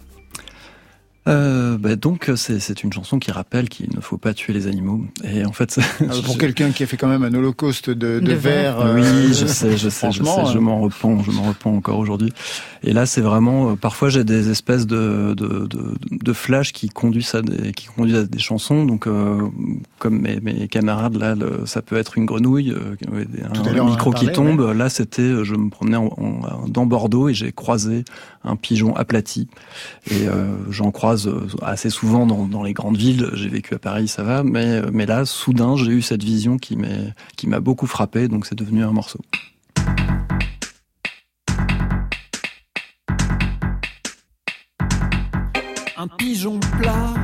Euh, bah donc c'est c'est une chanson qui rappelle qu'il ne faut pas tuer les animaux. Et en fait, Ah, pour quelqu'un qui a fait quand même un holocauste de, de, De verre. oui, euh, je sais, je sais, je sais, franchement, je euh, m'en repens, je m'en repens encore aujourd'hui. Et là, c'est vraiment, euh, parfois j'ai des espèces de, de, de, de flashs qui conduisent à des, qui conduisent à des chansons. Donc, euh, comme mes, mes camarades là, le- ça peut être une grenouille, euh, un, micro qui tombe. Là, c'était, je me promenais en- en- dans Bordeaux et j'ai croisé un pigeon aplati. Et euh, j'en croise assez souvent dans, dans les grandes villes. J'ai vécu à Paris, ça va. Mais, mais là, soudain, j'ai eu cette vision qui m'est, qui m'a beaucoup frappé. Donc, c'est devenu un morceau. Un pigeon plat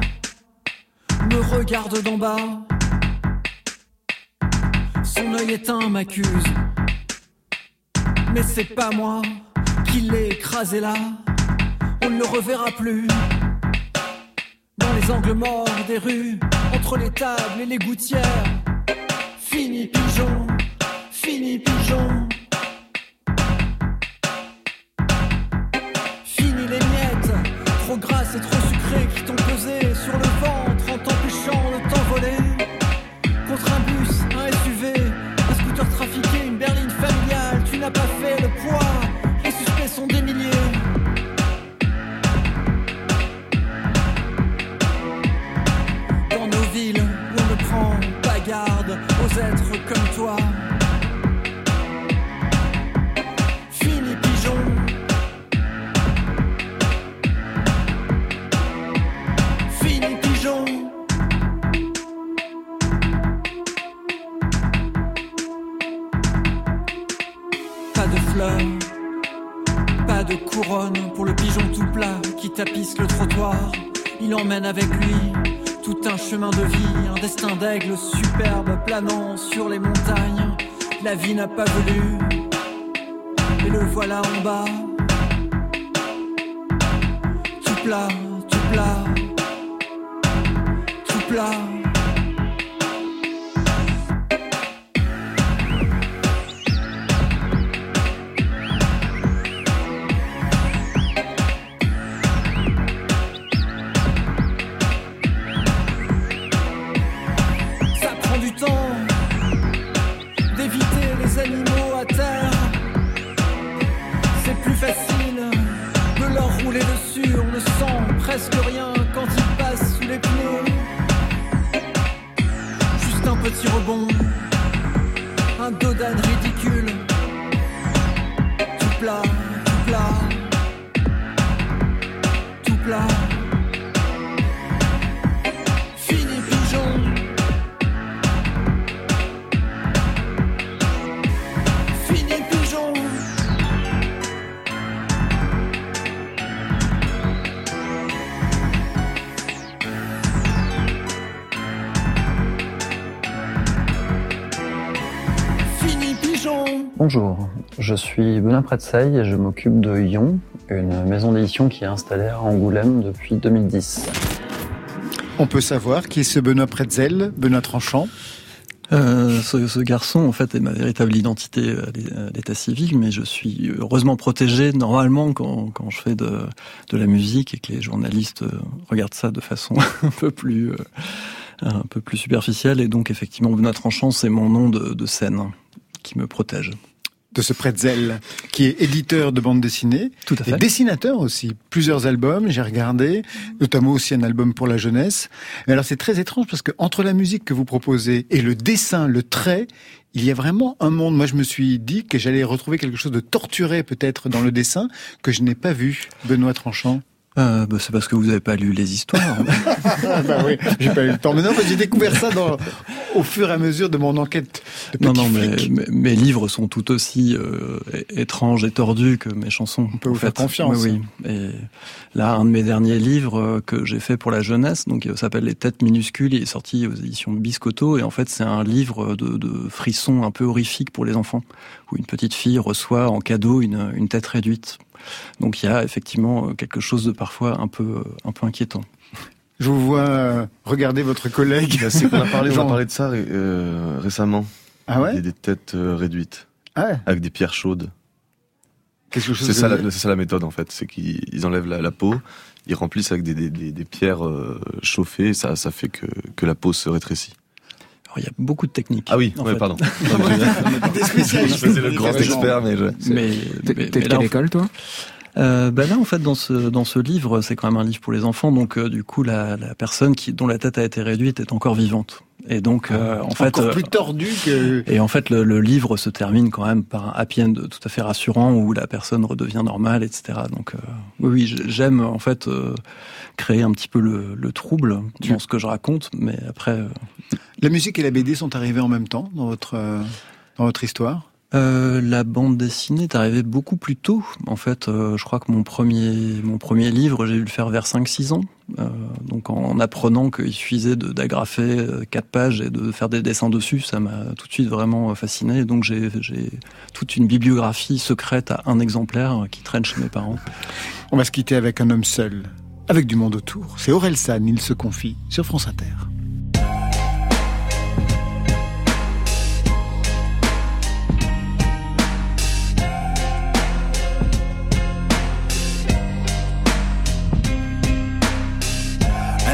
me regarde d'en bas. Son œil éteint m'accuse. Mais c'est pas moi qui l'ai écrasé là. On ne le reverra plus. Dans les angles morts des rues, entre les tables et les gouttières. Fini pigeon, fini pigeon. Trop et trop sucrées qui t'ont pesé sur le ventre en t'empêchant de t'envoler. Contre un bus, un SUV, un scooter trafiqué, une berline familiale, tu n'as pas fait le poids, les suspects sont des milliers. Dans nos villes on ne prend pas garde aux êtres comme toi. Tapisse le trottoir. Il emmène avec lui tout un chemin de vie, un destin d'aigle superbe planant sur les montagnes. La vie n'a pas voulu, et le voilà en bas. Tout plat, tout plat, tout plat. Bonjour, je suis Benoît Pretzeil et je m'occupe de Yon, une maison d'édition qui est installée à Angoulême depuis 2010. On peut savoir qui est ce Benoît Pretzel, Benoît Tranchant? Euh, ce, ce garçon, en fait, est ma véritable identité à l'é- à l'état civil, mais je suis heureusement protégé normalement quand, quand je fais de, de la musique et que les journalistes euh, regardent ça de façon un peu plus euh, un peu plus superficielle. Et donc, effectivement, Benoît Tranchant, c'est mon nom de, de scène qui me protège. De ce Pretzel, qui est éditeur de bande dessinée, Tout à fait. et dessinateur aussi. Plusieurs albums, j'ai regardé, notamment aussi un album pour la jeunesse. Et alors c'est très étrange parce que entre la musique que vous proposez et le dessin, le trait, il y a vraiment un monde. Moi, je me suis dit que j'allais retrouver quelque chose de torturé peut-être dans le dessin que je n'ai pas vu, Benoît Tranchant. Euh, bah, c'est parce que vous n'avez pas lu les histoires. ah bah oui, j'ai pas eu le temps. Mais non, mais j'ai découvert ça dans, au fur et à mesure de mon enquête de non, non, mais, mes livres sont tout aussi euh, étranges et tordus que mes chansons. On peut vous faire confiance. Oui, oui. Et là, un de mes derniers livres euh, que j'ai fait pour la jeunesse, donc il s'appelle Les Têtes minuscules, il est sorti aux éditions Biscotto, et en fait, c'est un livre de, de frissons un peu horrifiques pour les enfants, où une petite fille reçoit en cadeau une, une tête réduite. Donc il y a effectivement euh, quelque chose de parfois un peu, euh, un peu inquiétant. Je vous vois euh, regarder votre collègue. Bah, c'est qu'on a parlé, on a parlé de ça euh, récemment. Ah ouais Des, des têtes réduites. Ah ouais. Avec des pierres chaudes. C'est ça, de- la- c'est ça la méthode en fait. C'est qu'ils ils enlèvent la, la peau, ils remplissent avec des, des, des, des pierres euh, chauffées. Ça, ça fait que, que la peau se rétrécit. Alors, il y a beaucoup de techniques. Ah oui, ouais, pardon. Des spécialistes. Je faisais le grand expert, mais je... Mais, T'es mais- mais quelle école, toi? Euh, bah là, en fait, dans ce dans ce livre, c'est quand même un livre pour les enfants, donc euh, du coup, la, la personne qui dont la tête a été réduite est encore vivante. Et donc, euh, en fait, Ah, Encore euh, plus tordu que. et en fait, le, le livre se termine quand même par un happy end tout à fait rassurant où la personne redevient normale, etc. Donc, euh, oui, oui, j'aime en fait euh, créer un petit peu le, le trouble dans ce que je raconte, mais après. euh, La musique et la BD sont arrivées en même temps dans votre, euh, dans votre histoire? Euh, la bande dessinée est arrivée beaucoup plus tôt. En fait, euh, je crois que mon premier, mon premier livre, j'ai dû le faire vers 5-6 ans. Euh, donc en apprenant qu'il suffisait d'agrafer euh, quatre pages et de faire des dessins dessus, ça m'a tout de suite vraiment euh, fasciné. Et donc j'ai toute une bibliographie secrète à un exemplaire qui traîne chez mes parents. On va se quitter avec un homme seul, avec du monde autour. C'est Aurel San, il se confie sur France Inter.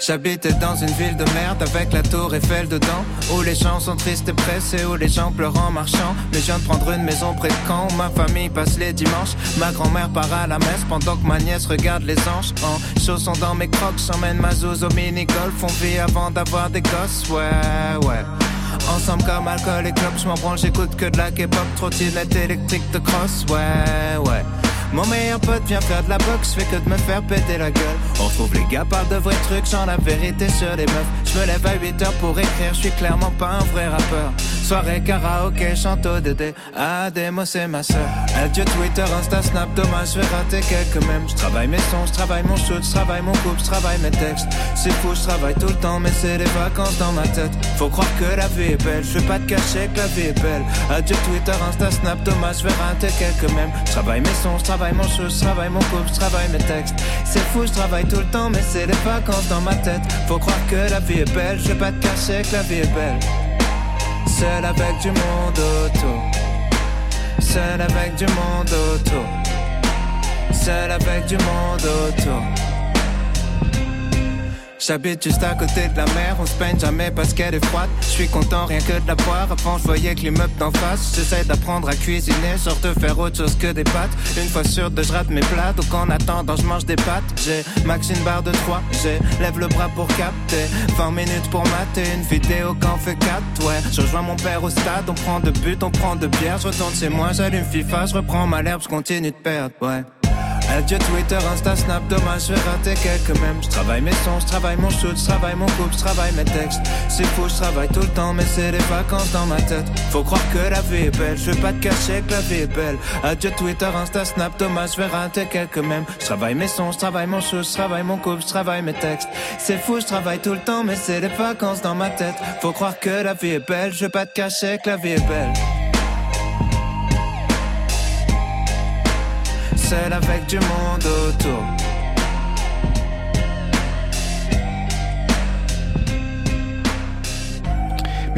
J'habitais dans une ville de merde avec la tour Eiffel dedans Où les gens sont tristes et pressés, où les gens pleurent en marchant. Mais je viens de prendre une maison près de Caen où ma famille passe les dimanches. Ma grand-mère part à la messe pendant que ma nièce regarde les anges. En chaussons dans mes crocs, j'emmène ma zouze au mini-golf. On vit avant d'avoir des gosses, ouais, ouais. Ensemble comme alcool et clope, je m'en branle, j'écoute que de la K-pop Trottinette électrique de cross, ouais, ouais mon meilleur pote vient faire de la boxe, je fais que de me faire péter la gueule. On retrouve les gars parlent de vrais trucs, genre la vérité sur les meufs. Je me lève à 8 heures pour écrire, je suis clairement pas un vrai rappeur. Soirée karaoké, chante au DD. Ah, démo, c'est ma soeur. Adieu Twitter, Insta, Snap, dommage, je vais rater quelques mèmes. Je travaille mes sons, je travaille mon shoot, je travaille mon couple, je travaille mes textes. C'est fou, je travaille tout le temps, mais c'est les vacances dans ma tête. Faut croire que la vie est belle, je vais pas te cacher que la vie est belle. Adieu Twitter, Insta, Snap, dommage, je vais rater quelques mèmes. Je mes sons, travaille mon shoot, je travaille mon couple, je travaille mes textes. C'est fou, je travaille tout le temps, mais c'est les vacances dans ma tête. Faut croire que la vie est belle, je vais pas te cacher que la vie est belle. Seul avec du monde autour. Seul avec du monde autour. Seul avec du monde autour. J'habite juste à côté de la mer, on se peine jamais parce qu'elle est froide. Je suis content rien que de la boire, avant je voyais que l'immeuble d'en face. J'essaie d'apprendre à cuisiner, genre de faire autre chose que des pâtes. Une fois sur deux, je rate mes plats, donc en attendant, je mange des pâtes. J'ai max une barre de 3, j'ai lève le bras pour capter. 20 minutes pour mater une vidéo qu'en fait 4, ouais. Je rejoins mon père au stade, on prend de but, on prend de bière. Je retourne chez moi, j'allume FIFA, je reprends ma l'herbe, je continue de perdre, ouais. Adieu Twitter, Insta, Snap, dommage, je vais rater quelques mèmes. Je travaille mes sons, je travaille mon shoot, je travaille mon couple, je travaille mes textes. C'est fou, je travaille tout le temps, mais c'est les vacances dans ma tête. Faut croire que la vie est belle, je vais pas te cacher que la vie est belle. Adieu Twitter, Insta, Snap, dommage, je vais rater quelques mèmes. Je travaille mes sons, je travaille mon shoot, je travaille mon couple, je travaille mes textes. C'est fou, je travaille tout le temps, mais c'est les vacances dans ma tête. Faut croire que la vie est belle, je vais pas te cacher que la vie est belle. Seul avec du monde autour.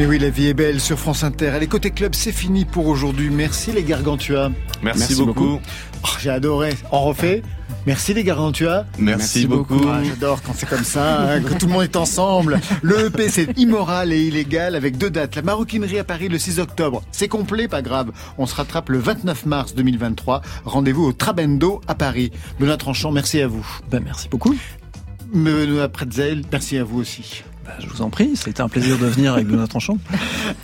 Mais oui, la vie est belle sur France Inter. Allez, côté club, c'est fini pour aujourd'hui. Merci les Gargantua. Merci, Merci beaucoup. beaucoup. Oh, J'ai adoré. On refait Merci les Gargantua. Merci, Merci beaucoup. Ah, J'adore quand c'est comme ça, hein, que tout le monde est ensemble. Le EP, c'est immoral et illégal avec deux dates. La maroquinerie à Paris le 6 octobre. C'est complet, pas grave. On se rattrape le 29 mars 2023. Rendez-vous au Trabendo à Paris. Benoît Tranchant, merci à vous. Ben, merci beaucoup. Benoît Pretzel, merci à vous aussi. Ben, je vous en prie, c'était un plaisir de venir avec Benoît Tranchant.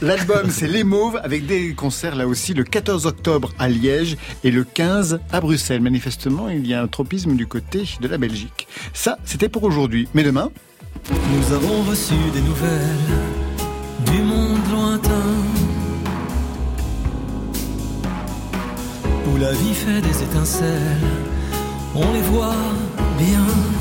L'album, c'est Les Mauves, avec des concerts là aussi le 14 octobre à Liège et le 15 à Bruxelles. Manifestement, il y a un tropisme du côté de la Belgique. Ça, c'était pour aujourd'hui. Mais demain Nous avons reçu des nouvelles du monde lointain où la vie fait des étincelles. On les voit bien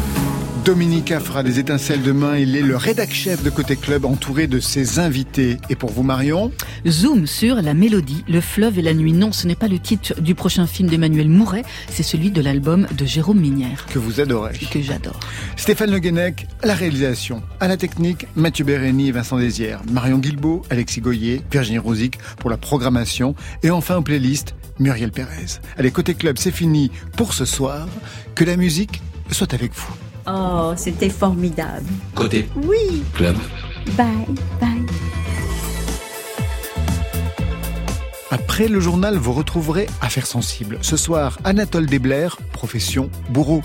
Dominica fera des étincelles demain. Il est le rédac chef de Côté Club entouré de ses invités. Et pour vous, Marion Zoom sur la mélodie, le fleuve et la nuit. Non, ce n'est pas le titre du prochain film d'Emmanuel Mouret, c'est celui de l'album de Jérôme Minière. Que vous adorez. Que j'adore. Stéphane Le Guenec, à la réalisation. À la technique, Mathieu Bérény et Vincent Désières. Marion Guilbeault, Alexis Goyer, Virginie Rosic pour la programmation. Et enfin, en playlist, Muriel Pérez. Allez, Côté Club, c'est fini pour ce soir. Que la musique soit avec vous. Oh, c'était formidable. Côté Oui. club. Bye, bye. Après le journal, vous retrouverez Affaires sensibles. Ce soir, Anatole Desblair, profession bourreau.